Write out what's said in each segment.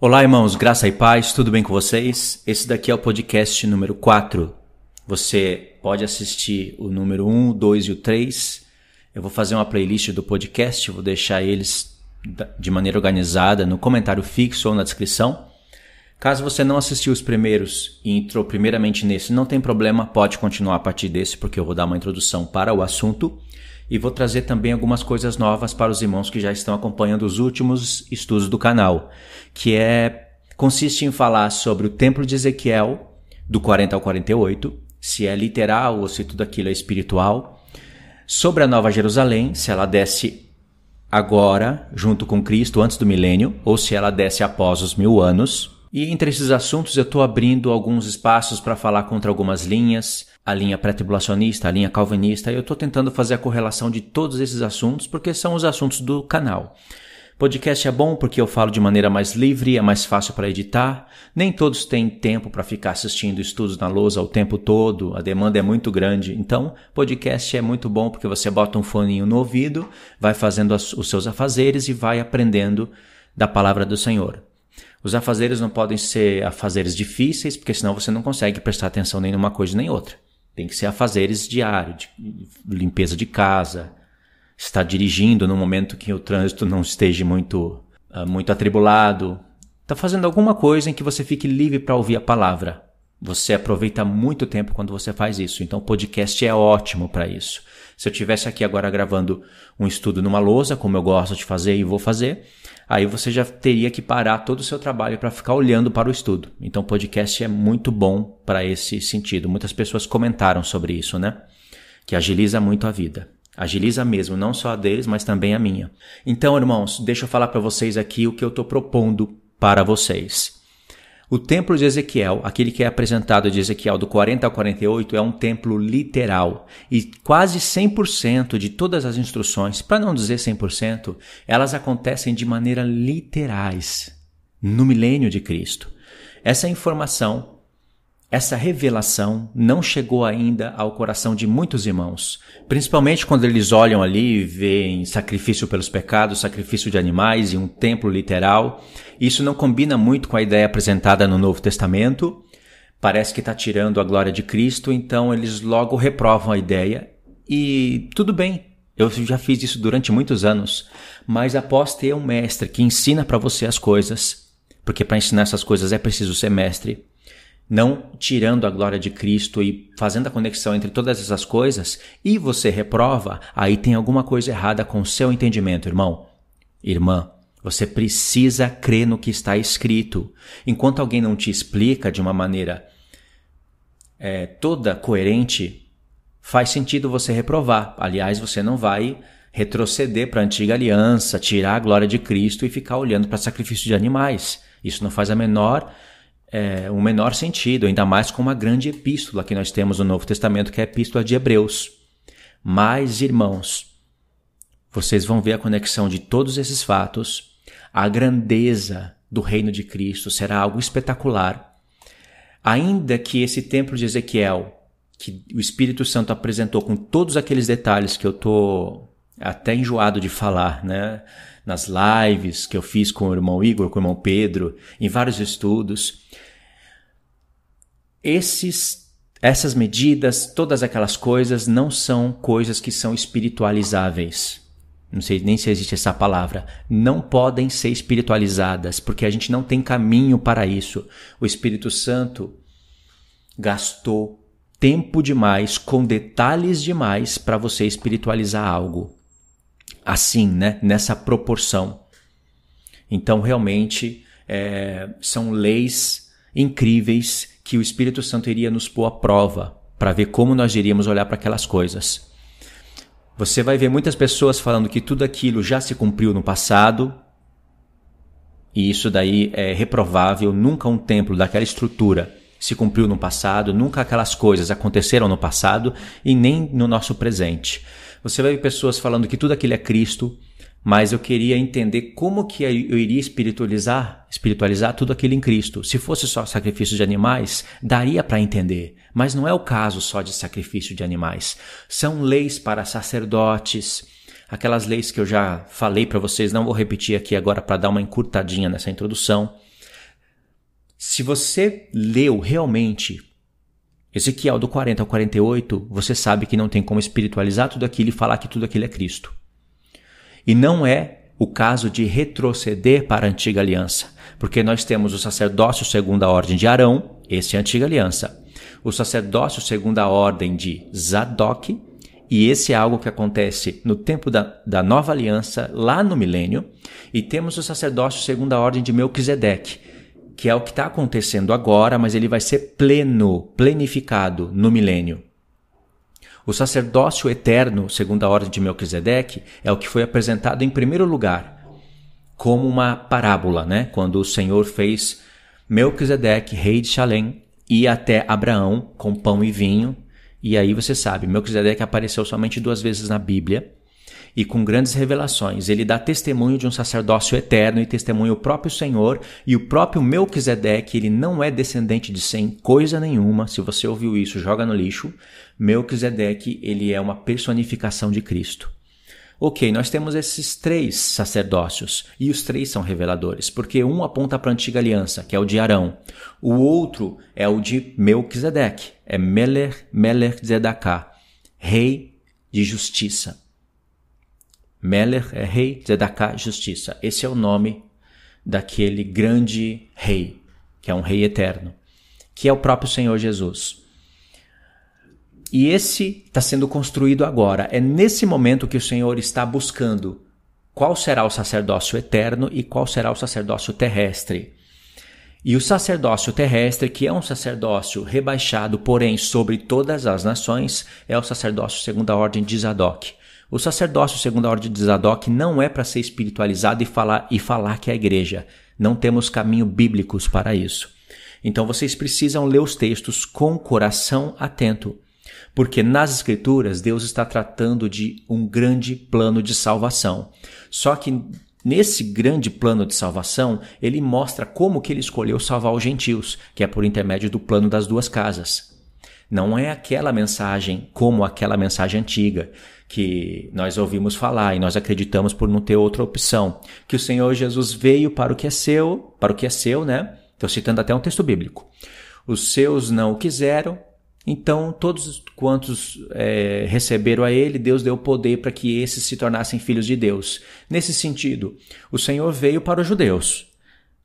Olá, irmãos, graça e paz, tudo bem com vocês? Esse daqui é o podcast número 4. Você pode assistir o número 1, 2 e o 3. Eu vou fazer uma playlist do podcast, vou deixar eles de maneira organizada no comentário fixo ou na descrição. Caso você não assistiu os primeiros e entrou primeiramente nesse, não tem problema, pode continuar a partir desse, porque eu vou dar uma introdução para o assunto e vou trazer também algumas coisas novas para os irmãos que já estão acompanhando os últimos estudos do canal, que é consiste em falar sobre o Templo de Ezequiel, do 40 ao 48, se é literal ou se tudo aquilo é espiritual, sobre a Nova Jerusalém, se ela desce agora, junto com Cristo, antes do milênio, ou se ela desce após os mil anos. E entre esses assuntos eu estou abrindo alguns espaços para falar contra algumas linhas, a linha pré-tribulacionista, a linha calvinista, e eu estou tentando fazer a correlação de todos esses assuntos porque são os assuntos do canal. Podcast é bom porque eu falo de maneira mais livre, é mais fácil para editar. Nem todos têm tempo para ficar assistindo estudos na lousa o tempo todo, a demanda é muito grande. Então, podcast é muito bom porque você bota um foninho no ouvido, vai fazendo os seus afazeres e vai aprendendo da palavra do Senhor. Os afazeres não podem ser afazeres difíceis, porque senão você não consegue prestar atenção nem numa coisa nem outra. Tem que ser afazeres diários, de limpeza de casa, estar dirigindo no momento que o trânsito não esteja muito, uh, muito atribulado. Está fazendo alguma coisa em que você fique livre para ouvir a palavra. Você aproveita muito tempo quando você faz isso. Então, o podcast é ótimo para isso. Se eu tivesse aqui agora gravando um estudo numa lousa, como eu gosto de fazer e vou fazer, aí você já teria que parar todo o seu trabalho para ficar olhando para o estudo. Então, podcast é muito bom para esse sentido. Muitas pessoas comentaram sobre isso, né? Que agiliza muito a vida. Agiliza mesmo, não só a deles, mas também a minha. Então, irmãos, deixa eu falar para vocês aqui o que eu estou propondo para vocês. O templo de Ezequiel, aquele que é apresentado de Ezequiel do 40 ao 48, é um templo literal e quase 100% de todas as instruções, para não dizer 100%, elas acontecem de maneira literais no milênio de Cristo. Essa informação essa revelação não chegou ainda ao coração de muitos irmãos, principalmente quando eles olham ali e veem sacrifício pelos pecados, sacrifício de animais e um templo literal. Isso não combina muito com a ideia apresentada no Novo Testamento. Parece que está tirando a glória de Cristo, então eles logo reprovam a ideia. E tudo bem, eu já fiz isso durante muitos anos, mas após ter um mestre que ensina para você as coisas, porque para ensinar essas coisas é preciso ser mestre não tirando a glória de Cristo e fazendo a conexão entre todas essas coisas, e você reprova, aí tem alguma coisa errada com o seu entendimento, irmão. Irmã, você precisa crer no que está escrito. Enquanto alguém não te explica de uma maneira é, toda coerente, faz sentido você reprovar. Aliás, você não vai retroceder para a antiga aliança, tirar a glória de Cristo e ficar olhando para sacrifício de animais. Isso não faz a menor é, um menor sentido, ainda mais com uma grande epístola que nós temos no Novo Testamento, que é a epístola de Hebreus. Mas, irmãos, vocês vão ver a conexão de todos esses fatos, a grandeza do reino de Cristo será algo espetacular. Ainda que esse templo de Ezequiel, que o Espírito Santo apresentou com todos aqueles detalhes que eu tô até enjoado de falar, né? Nas lives que eu fiz com o irmão Igor, com o irmão Pedro, em vários estudos. Esses, essas medidas, todas aquelas coisas não são coisas que são espiritualizáveis. Não sei nem se existe essa palavra. Não podem ser espiritualizadas, porque a gente não tem caminho para isso. O Espírito Santo gastou tempo demais, com detalhes demais, para você espiritualizar algo assim, né? Nessa proporção. Então, realmente, é, são leis incríveis que o Espírito Santo iria nos pôr à prova para ver como nós iríamos olhar para aquelas coisas. Você vai ver muitas pessoas falando que tudo aquilo já se cumpriu no passado, e isso daí é reprovável. Nunca um templo daquela estrutura se cumpriu no passado, nunca aquelas coisas aconteceram no passado e nem no nosso presente. Você vai ver pessoas falando que tudo aquilo é Cristo, mas eu queria entender como que eu iria espiritualizar, espiritualizar tudo aquilo em Cristo. Se fosse só sacrifício de animais, daria para entender, mas não é o caso só de sacrifício de animais. São leis para sacerdotes, aquelas leis que eu já falei para vocês, não vou repetir aqui agora para dar uma encurtadinha nessa introdução. Se você leu realmente Ezequiel do 40 ao 48, você sabe que não tem como espiritualizar tudo aquilo e falar que tudo aquilo é Cristo. E não é o caso de retroceder para a antiga aliança, porque nós temos o sacerdócio segundo a ordem de Arão, esse é a antiga aliança. O sacerdócio segundo a ordem de Zadok, e esse é algo que acontece no tempo da, da nova aliança, lá no milênio. E temos o sacerdócio segundo a ordem de Melquisedeque, que é o que está acontecendo agora, mas ele vai ser pleno, plenificado no milênio. O sacerdócio eterno, segundo a ordem de Melquisedeque, é o que foi apresentado em primeiro lugar, como uma parábola, né? Quando o Senhor fez Melquisedeque, rei de Shalem, ir até Abraão com pão e vinho, e aí você sabe, Melquisedeque apareceu somente duas vezes na Bíblia e com grandes revelações. Ele dá testemunho de um sacerdócio eterno e testemunho o próprio Senhor e o próprio Melquisedeque, ele não é descendente de Sem coisa nenhuma. Se você ouviu isso, joga no lixo. Melquisedeque, ele é uma personificação de Cristo. Ok, nós temos esses três sacerdócios e os três são reveladores, porque um aponta para a antiga aliança, que é o de Arão, o outro é o de Melquisedeque, é Meler Meler Zedaká, rei de justiça. Meler é rei, Zedaká, justiça. Esse é o nome daquele grande rei, que é um rei eterno, que é o próprio Senhor Jesus. E esse está sendo construído agora. É nesse momento que o Senhor está buscando qual será o sacerdócio eterno e qual será o sacerdócio terrestre. E o sacerdócio terrestre, que é um sacerdócio rebaixado, porém, sobre todas as nações, é o sacerdócio segundo a ordem de Zadok. O sacerdócio segundo a ordem de Zadok não é para ser espiritualizado e falar, e falar que é a igreja. Não temos caminho bíblicos para isso. Então vocês precisam ler os textos com coração atento. Porque nas Escrituras Deus está tratando de um grande plano de salvação. Só que nesse grande plano de salvação, ele mostra como que ele escolheu salvar os gentios, que é por intermédio do plano das duas casas. Não é aquela mensagem como aquela mensagem antiga que nós ouvimos falar e nós acreditamos por não ter outra opção, que o Senhor Jesus veio para o que é seu, para o que é seu, né? Estou citando até um texto bíblico. Os seus não o quiseram, então, todos quantos é, receberam a Ele, Deus deu poder para que esses se tornassem filhos de Deus. Nesse sentido, o Senhor veio para os judeus.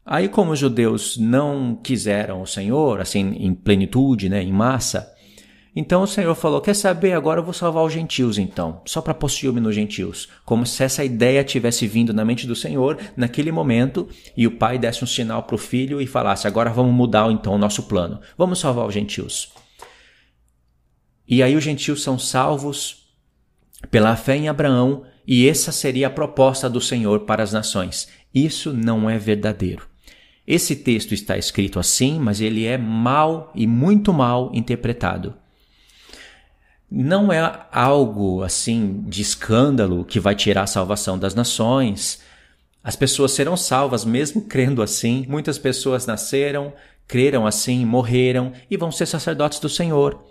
Aí, como os judeus não quiseram o Senhor, assim, em plenitude, né, em massa, então o Senhor falou: Quer saber? Agora eu vou salvar os gentios, então, só para pôr ciúme nos gentios. Como se essa ideia tivesse vindo na mente do Senhor naquele momento e o pai desse um sinal para o filho e falasse: Agora vamos mudar então o nosso plano. Vamos salvar os gentios. E aí os gentios são salvos pela fé em Abraão, e essa seria a proposta do Senhor para as nações. Isso não é verdadeiro. Esse texto está escrito assim, mas ele é mal e muito mal interpretado. Não é algo assim de escândalo que vai tirar a salvação das nações. As pessoas serão salvas mesmo crendo assim. Muitas pessoas nasceram, creram assim, morreram e vão ser sacerdotes do Senhor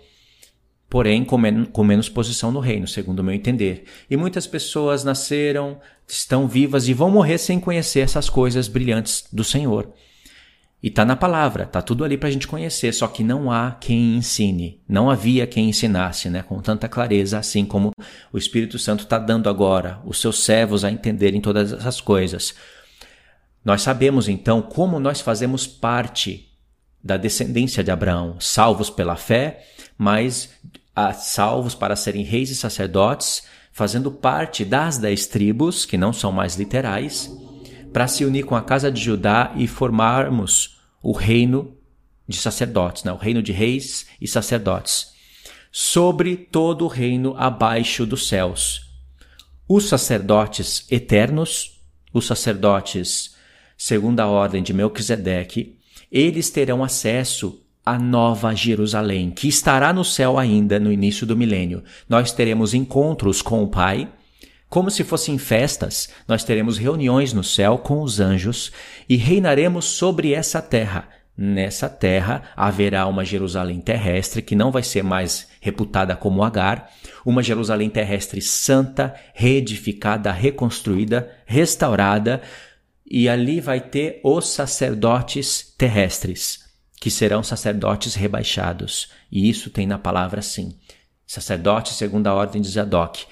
porém com, men com menos posição no reino, segundo o meu entender. E muitas pessoas nasceram, estão vivas e vão morrer sem conhecer essas coisas brilhantes do Senhor. E tá na palavra, tá tudo ali para a gente conhecer, só que não há quem ensine, não havia quem ensinasse, né, com tanta clareza, assim como o Espírito Santo está dando agora os seus servos a entenderem todas essas coisas. Nós sabemos então como nós fazemos parte da descendência de Abraão, salvos pela fé, mas a salvos para serem reis e sacerdotes, fazendo parte das dez tribos, que não são mais literais, para se unir com a casa de Judá e formarmos o reino de sacerdotes, né? o reino de reis e sacerdotes, sobre todo o reino abaixo dos céus. Os sacerdotes eternos, os sacerdotes segundo a ordem de Melquisedeque, eles terão acesso a nova Jerusalém, que estará no céu ainda no início do milênio. Nós teremos encontros com o Pai, como se fossem festas, nós teremos reuniões no céu com os anjos e reinaremos sobre essa terra. Nessa terra haverá uma Jerusalém terrestre que não vai ser mais reputada como Agar, uma Jerusalém terrestre santa, reedificada, reconstruída, restaurada, e ali vai ter os sacerdotes terrestres, que serão sacerdotes rebaixados. E isso tem na palavra sim. Sacerdote segundo a ordem de Zadok.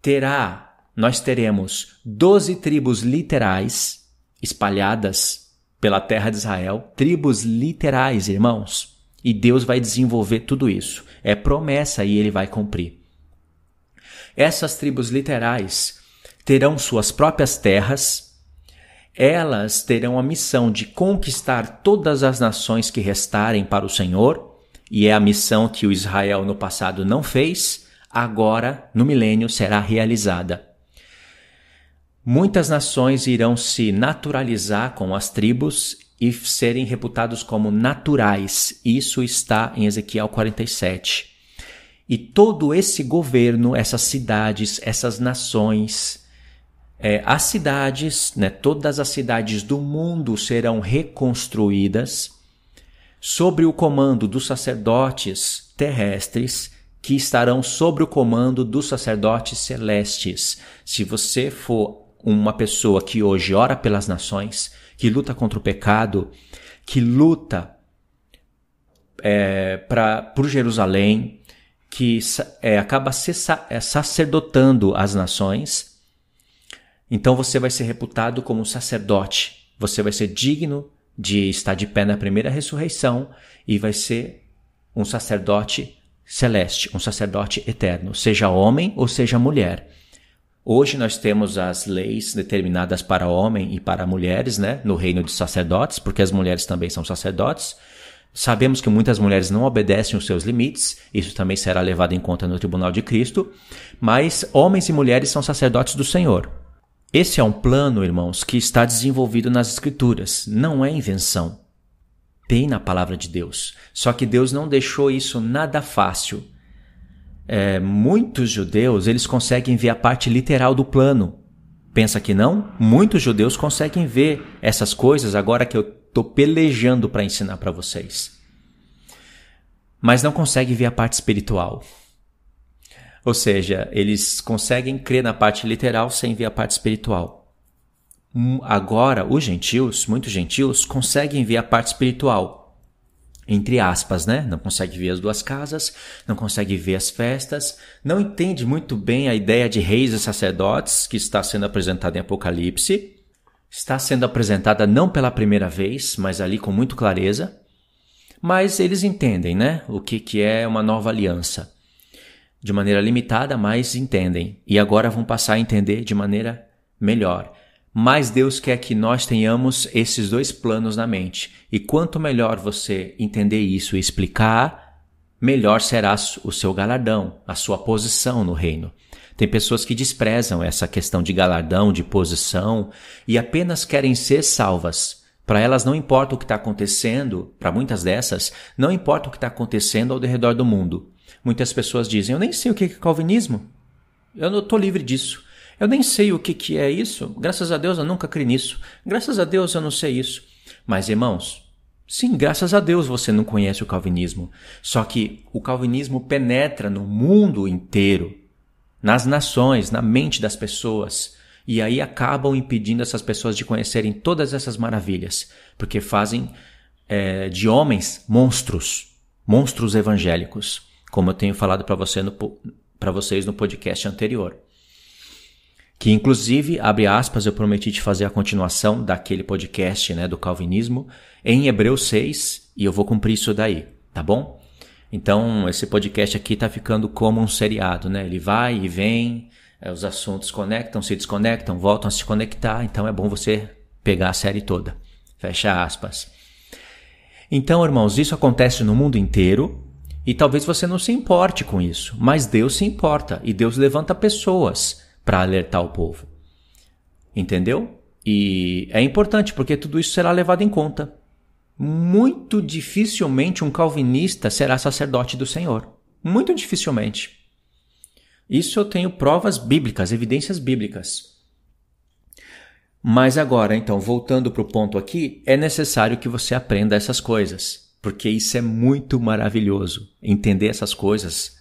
Terá, nós teremos doze tribos literais espalhadas pela terra de Israel, tribos literais, irmãos. E Deus vai desenvolver tudo isso. É promessa e ele vai cumprir. Essas tribos literais terão suas próprias terras, elas terão a missão de conquistar todas as nações que restarem para o Senhor, e é a missão que o Israel no passado não fez, agora, no milênio, será realizada. Muitas nações irão se naturalizar com as tribos e serem reputados como naturais. Isso está em Ezequiel 47. E todo esse governo, essas cidades, essas nações, é, as cidades, né, todas as cidades do mundo serão reconstruídas sobre o comando dos sacerdotes terrestres que estarão sobre o comando dos sacerdotes celestes. Se você for uma pessoa que hoje ora pelas nações, que luta contra o pecado, que luta é, pra, por Jerusalém, que é, acaba se, é, sacerdotando as nações, então você vai ser reputado como um sacerdote. Você vai ser digno de estar de pé na primeira ressurreição e vai ser um sacerdote celeste, um sacerdote eterno, seja homem ou seja mulher. Hoje nós temos as leis determinadas para homem e para mulheres, né, no reino de sacerdotes, porque as mulheres também são sacerdotes. Sabemos que muitas mulheres não obedecem os seus limites, isso também será levado em conta no tribunal de Cristo, mas homens e mulheres são sacerdotes do Senhor. Esse é um plano, irmãos, que está desenvolvido nas Escrituras, não é invenção. Tem na palavra de Deus. Só que Deus não deixou isso nada fácil é, muitos judeus eles conseguem ver a parte literal do plano. Pensa que não? Muitos judeus conseguem ver essas coisas agora que eu estou pelejando para ensinar para vocês. Mas não conseguem ver a parte espiritual. Ou seja, eles conseguem crer na parte literal sem ver a parte espiritual. Hum, agora, os gentios, muitos gentios, conseguem ver a parte espiritual entre aspas, né? Não consegue ver as duas casas, não consegue ver as festas, não entende muito bem a ideia de reis e sacerdotes que está sendo apresentada em Apocalipse. Está sendo apresentada não pela primeira vez, mas ali com muito clareza. Mas eles entendem, né? O que, que é uma nova aliança. De maneira limitada, mas entendem. E agora vão passar a entender de maneira melhor mais Deus quer que nós tenhamos esses dois planos na mente. E quanto melhor você entender isso e explicar, melhor será o seu galardão, a sua posição no reino. Tem pessoas que desprezam essa questão de galardão, de posição e apenas querem ser salvas. Para elas não importa o que está acontecendo, para muitas dessas, não importa o que está acontecendo ao redor do mundo. Muitas pessoas dizem: Eu nem sei o que é calvinismo. Eu não estou livre disso. Eu nem sei o que, que é isso. Graças a Deus eu nunca criei nisso. Graças a Deus eu não sei isso. Mas, irmãos, sim, graças a Deus você não conhece o calvinismo. Só que o calvinismo penetra no mundo inteiro, nas nações, na mente das pessoas. E aí acabam impedindo essas pessoas de conhecerem todas essas maravilhas, porque fazem é, de homens monstros, monstros evangélicos, como eu tenho falado para você vocês no podcast anterior que inclusive, abre aspas, eu prometi te fazer a continuação daquele podcast, né, do calvinismo, em Hebreus 6, e eu vou cumprir isso daí, tá bom? Então, esse podcast aqui tá ficando como um seriado, né? Ele vai e vem, é, os assuntos conectam, se desconectam, voltam a se conectar, então é bom você pegar a série toda. Fecha aspas. Então, irmãos, isso acontece no mundo inteiro, e talvez você não se importe com isso, mas Deus se importa, e Deus levanta pessoas para alertar o povo. Entendeu? E é importante porque tudo isso será levado em conta. Muito dificilmente um calvinista será sacerdote do Senhor. Muito dificilmente. Isso eu tenho provas bíblicas, evidências bíblicas. Mas agora, então, voltando para o ponto aqui, é necessário que você aprenda essas coisas, porque isso é muito maravilhoso. Entender essas coisas.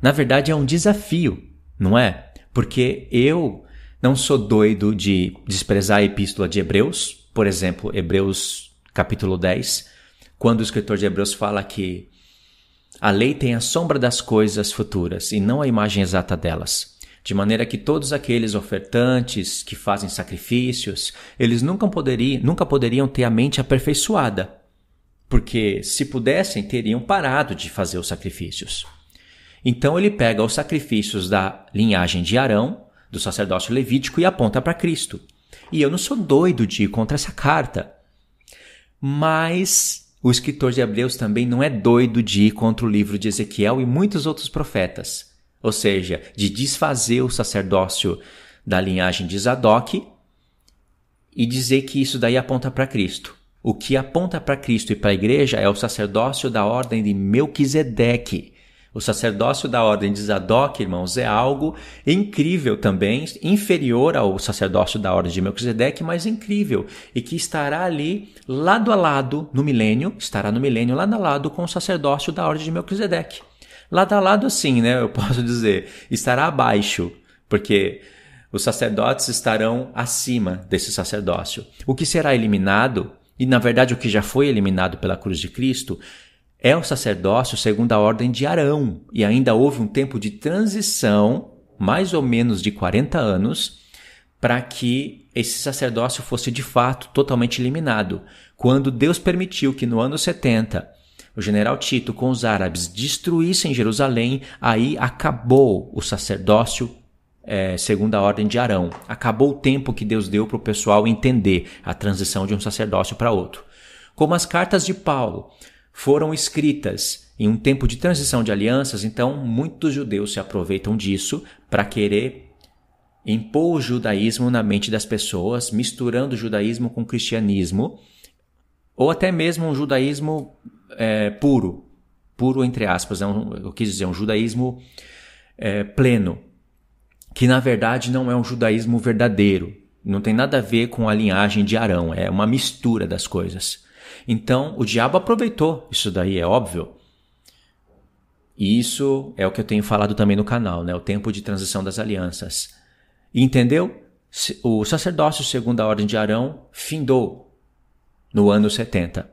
Na verdade, é um desafio, não é? Porque eu Não sou doido de desprezar a epístola de Hebreus, por exemplo, Hebreus capítulo 10, quando o escritor de Hebreus fala que a lei tem a sombra das coisas futuras e não a imagem exata delas. De maneira que todos aqueles ofertantes que fazem sacrifícios, eles nunca poderiam, nunca poderiam ter a mente aperfeiçoada, porque se pudessem, teriam parado de fazer os sacrifícios. Então ele pega os sacrifícios da linhagem de Arão, do sacerdócio levítico, e aponta para Cristo. E eu não sou doido de ir contra essa carta. Mas o escritor de Hebreus também não é doido de ir contra o livro de Ezequiel e muitos outros profetas, ou seja, de desfazer o sacerdócio da linhagem de Zadok e dizer que isso daí aponta para Cristo. O que aponta para Cristo e para a igreja é o sacerdócio da ordem de Melquisedeque, o sacerdócio da ordem de Zadok, irmãos, é algo incrível também, inferior ao sacerdócio da ordem de Melquisedeque, mas incrível, e que estará ali lado a lado no milênio, estará no milênio lado a lado com o sacerdócio da ordem de Melquisedeque. Lado a lado assim, né, eu posso dizer, estará abaixo, porque os sacerdotes estarão acima desse sacerdócio. O que será eliminado, e na verdade o que já foi eliminado pela cruz de Cristo, é o sacerdócio segundo a ordem de Arão, e ainda houve um tempo de transição, mais ou menos de 40 anos, para que esse sacerdócio fosse de fato totalmente eliminado. Quando Deus permitiu que no ano 70 o general Tito com os árabes destruíssem Jerusalém, aí acabou o sacerdócio é, segundo a ordem de Arão. Acabou o tempo que Deus deu para o pessoal entender a transição de um sacerdócio para outro. Como as cartas de Paulo foram escritas em um tempo de transição de alianças, então muitos judeus se aproveitam disso para querer impor o judaísmo na mente das pessoas, misturando o judaísmo com o cristianismo, ou até mesmo um judaísmo é, puro, puro entre aspas, é um, eu quis dizer, um judaísmo é, pleno, que na verdade não é um judaísmo verdadeiro, não tem nada a ver com a linhagem de Arão, é uma mistura das coisas. Então, o diabo aproveitou isso daí, é óbvio. E isso é o que eu tenho falado também no canal, né? O tempo de transição das alianças. Entendeu? O sacerdócio segundo a ordem de Arão findou no ano 70.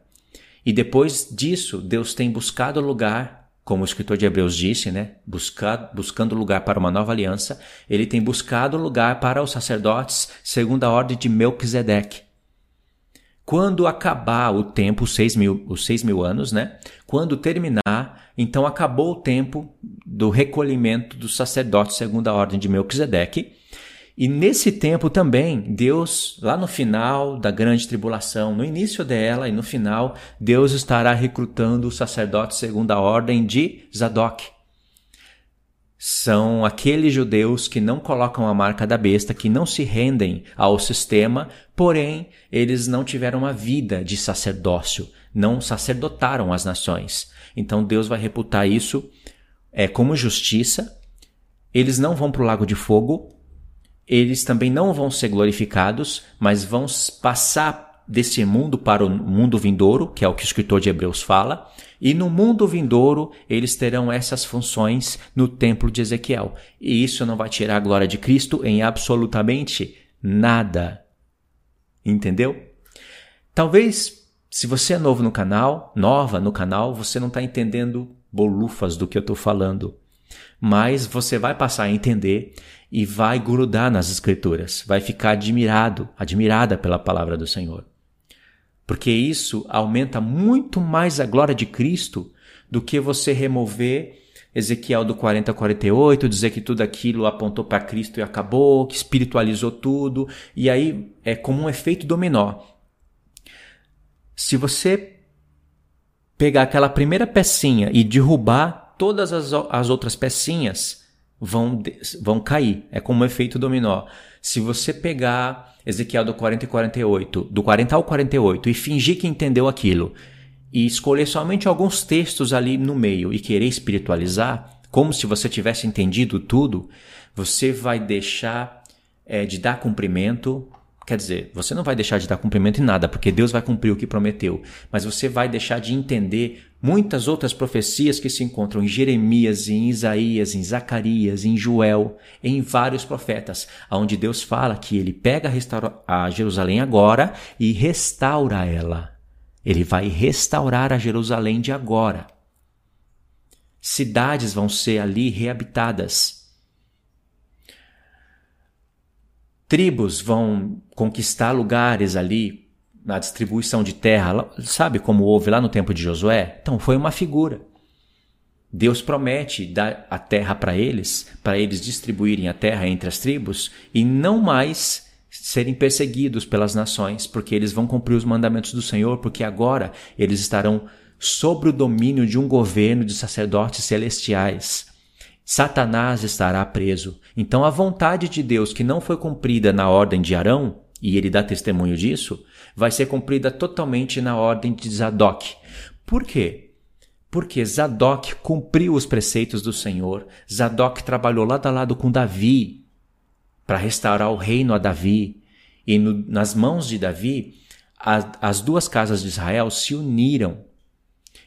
E depois disso, Deus tem buscado lugar, como o escritor de Hebreus disse, né? Buscando lugar para uma nova aliança. Ele tem buscado lugar para os sacerdotes segundo a ordem de Melquisedeque. Quando acabar o tempo, os seis mil, os seis mil anos, né? Quando terminar, então acabou o tempo do recolhimento dos sacerdotes segundo a ordem de Melquisedeque. E nesse tempo também, Deus, lá no final da grande tribulação, no início dela e no final, Deus estará recrutando os sacerdotes segundo a ordem de Zadok são aqueles judeus que não colocam a marca da besta, que não se rendem ao sistema, porém eles não tiveram uma vida de sacerdócio, não sacerdotaram as nações. Então Deus vai reputar isso é, como justiça. Eles não vão para o lago de fogo, eles também não vão ser glorificados, mas vão passar desse mundo para o mundo vindouro, que é o que o escritor de Hebreus fala, e no mundo vindouro, eles terão essas funções no templo de Ezequiel. E isso não vai tirar a glória de Cristo em absolutamente nada. Entendeu? Talvez, se você é novo no canal, nova no canal, você não está entendendo bolufas do que eu estou falando. Mas você vai passar a entender e vai grudar nas escrituras, vai ficar admirado, admirada pela palavra do Senhor porque isso aumenta muito mais a glória de Cristo do que você remover Ezequiel do 40 a 48, dizer que tudo aquilo apontou para Cristo e acabou, que espiritualizou tudo, e aí é como um efeito dominó. Se você pegar aquela primeira pecinha e derrubar todas as, as outras pecinhas, vão, vão cair. É como um efeito dominó. Se você pegar Ezequiel do 40 e 48, do 40 ao 48, e fingir que entendeu aquilo, e escolher somente alguns textos ali no meio e querer espiritualizar, como se você tivesse entendido tudo, você vai deixar é, de dar cumprimento, Quer dizer, você não vai deixar de dar cumprimento em nada, porque Deus vai cumprir o que prometeu, mas você vai deixar de entender muitas outras profecias que se encontram em Jeremias, em Isaías, em Zacarias, em Joel, em vários profetas, onde Deus fala que ele pega a Jerusalém agora e restaura ela. Ele vai restaurar a Jerusalém de agora. Cidades vão ser ali reabitadas Tribos vão conquistar lugares ali na distribuição de terra, sabe como houve lá no tempo de Josué? Então foi uma figura. Deus promete dar a terra para eles, para eles distribuírem a terra entre as tribos e não mais serem perseguidos pelas nações, porque eles vão cumprir os mandamentos do Senhor, porque agora eles estarão sob o domínio de um governo de sacerdotes celestiais. Satanás estará preso. Então a vontade de Deus que não foi cumprida na ordem de Arão, e ele dá testemunho disso, vai ser cumprida totalmente na ordem de Zadok. Por quê? Porque Zadok cumpriu os preceitos do Senhor. Zadok trabalhou lado a lado com Davi para restaurar o reino a Davi. E no, nas mãos de Davi, a, as duas casas de Israel se uniram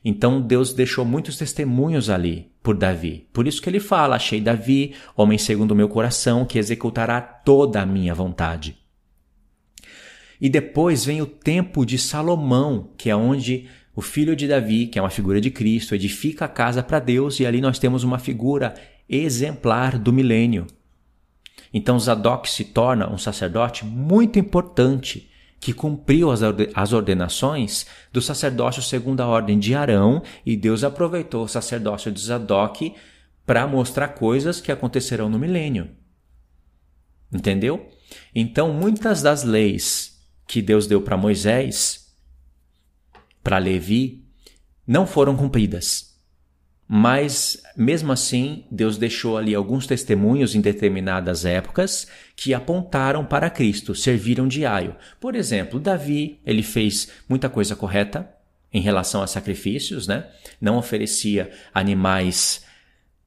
então Deus deixou muitos testemunhos ali por Davi. Por isso que ele fala: Achei Davi, homem segundo o meu coração, que executará toda a minha vontade. E depois vem o tempo de Salomão, que é onde o filho de Davi, que é uma figura de Cristo, edifica a casa para Deus, e ali nós temos uma figura exemplar do milênio. Então Zadok se torna um sacerdote muito importante que cumpriu as ordenações do sacerdócio segundo a ordem de Arão, e Deus aproveitou o sacerdócio de Zadok para mostrar coisas que acontecerão no milênio. Entendeu? Então, muitas das leis que Deus deu para Moisés, para Levi, não foram cumpridas. Mas, mesmo assim, Deus deixou ali alguns testemunhos em determinadas épocas que apontaram para Cristo, serviram de aio. Por exemplo, Davi, ele fez muita coisa correta em relação a sacrifícios, né? Não oferecia animais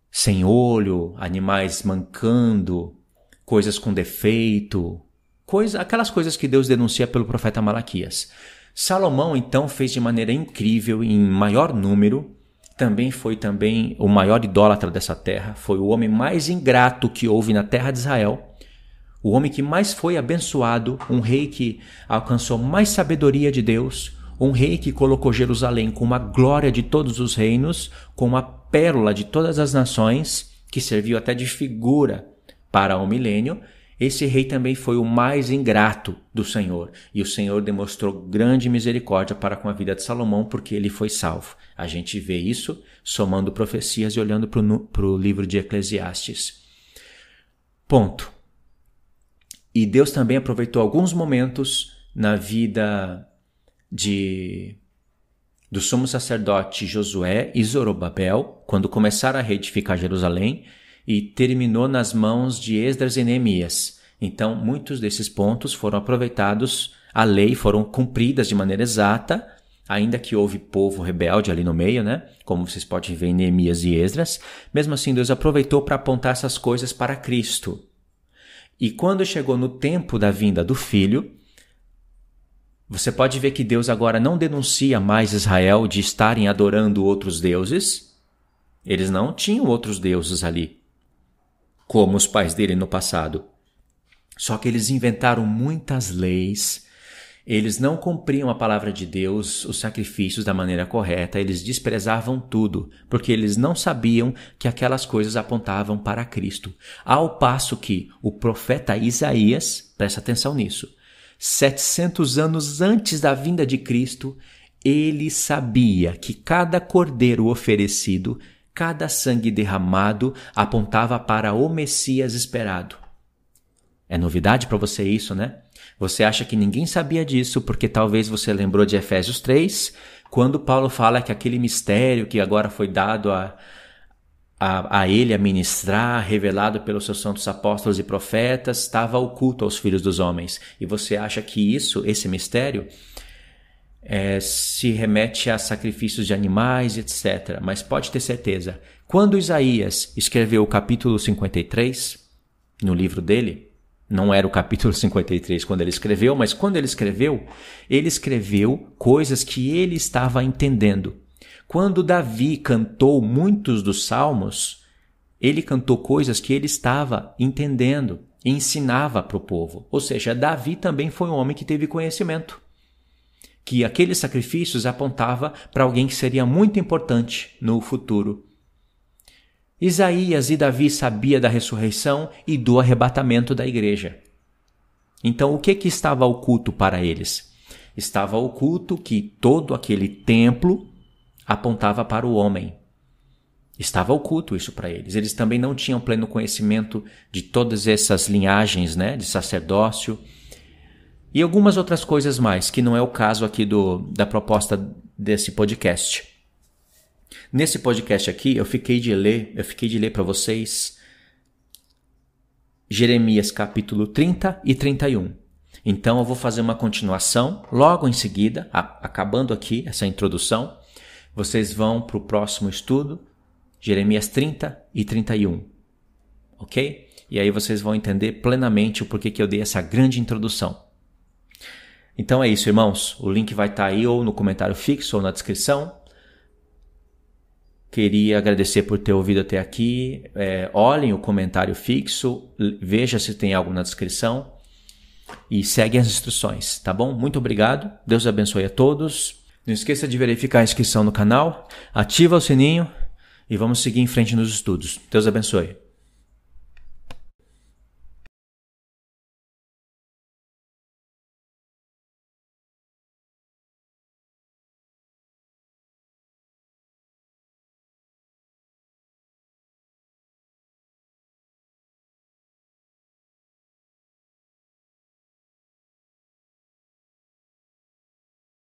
sem olho, animais mancando, coisas com defeito, coisa, aquelas coisas que Deus denuncia pelo profeta Malaquias. Salomão, então, fez de maneira incrível, em maior número, também foi também o maior idólatra dessa terra, foi o homem mais ingrato que houve na terra de Israel, o homem que mais foi abençoado, um rei que alcançou mais sabedoria de Deus, um rei que colocou Jerusalém com uma glória de todos os reinos, com uma pérola de todas as nações, que serviu até de figura para o milênio, esse rei também foi o mais ingrato do Senhor, e o Senhor demonstrou grande misericórdia para com a vida de Salomão, porque ele foi salvo. A gente vê isso somando profecias e olhando para o livro de Eclesiastes. Ponto. E Deus também aproveitou alguns momentos na vida de do sumo sacerdote Josué e Zorobabel, quando começaram a reedificar Jerusalém, e terminou nas mãos de Esdras e Neemias. Então, muitos desses pontos foram aproveitados, a lei foram cumpridas de maneira exata, ainda que houve povo rebelde ali no meio, né? Como vocês podem ver em Neemias e Esdras. Mesmo assim, Deus aproveitou para apontar essas coisas para Cristo. E quando chegou no tempo da vinda do Filho, você pode ver que Deus agora não denuncia mais Israel de estarem adorando outros deuses. Eles não tinham outros deuses ali como os pais dele no passado. Só que eles inventaram muitas leis, eles não cumpriam a palavra de Deus, os sacrifícios da maneira correta, eles desprezavam tudo, porque eles não sabiam que aquelas coisas apontavam para Cristo. Ao passo que o profeta Isaías, presta atenção nisso, 700 anos antes da vinda de Cristo, ele sabia que cada cordeiro oferecido Cada sangue derramado apontava para o Messias esperado. É novidade para você isso, né? Você acha que ninguém sabia disso porque talvez você lembrou de Efésios 3, quando Paulo fala que aquele mistério que agora foi dado a, a, a ele a ministrar, revelado pelos seus santos apóstolos e profetas, estava oculto aos filhos dos homens. E você acha que isso, esse mistério, é, se remete a sacrifícios de animais, etc. Mas pode ter certeza, quando Isaías escreveu o capítulo 53, no livro dele, não era o capítulo 53 quando ele escreveu, mas quando ele escreveu, ele escreveu coisas que ele estava entendendo. Quando Davi cantou muitos dos salmos, ele cantou coisas que ele estava entendendo e ensinava para o povo. Ou seja, Davi também foi um homem que teve conhecimento. Que aqueles sacrifícios apontava para alguém que seria muito importante no futuro. Isaías e Davi sabia da ressurreição e do arrebatamento da igreja. Então, o que que estava oculto para eles? Estava oculto que todo aquele templo apontava para o homem. Estava oculto isso para eles. Eles também não tinham pleno conhecimento de todas essas linhagens, né, de sacerdócio e algumas outras coisas mais, que não é o caso aqui do, da proposta desse podcast. Nesse podcast aqui, eu fiquei de ler, eu fiquei de ler para vocês Jeremias capítulo 30 e 31. Então eu vou fazer uma continuação logo em seguida, a, acabando aqui essa introdução, vocês vão para o próximo estudo, Jeremias 30 e 31. Ok? E aí vocês vão entender plenamente o porquê que eu dei essa grande introdução. Então é isso, irmãos. O link vai estar tá aí ou no comentário fixo ou na descrição. Queria agradecer por ter ouvido até aqui. É, olhem o comentário fixo, veja se tem algo na descrição e segue as instruções, tá bom? Muito obrigado. Deus abençoe a todos. Não esqueça de verificar a inscrição no canal, ativa o sininho e vamos seguir em frente nos estudos. Deus abençoe.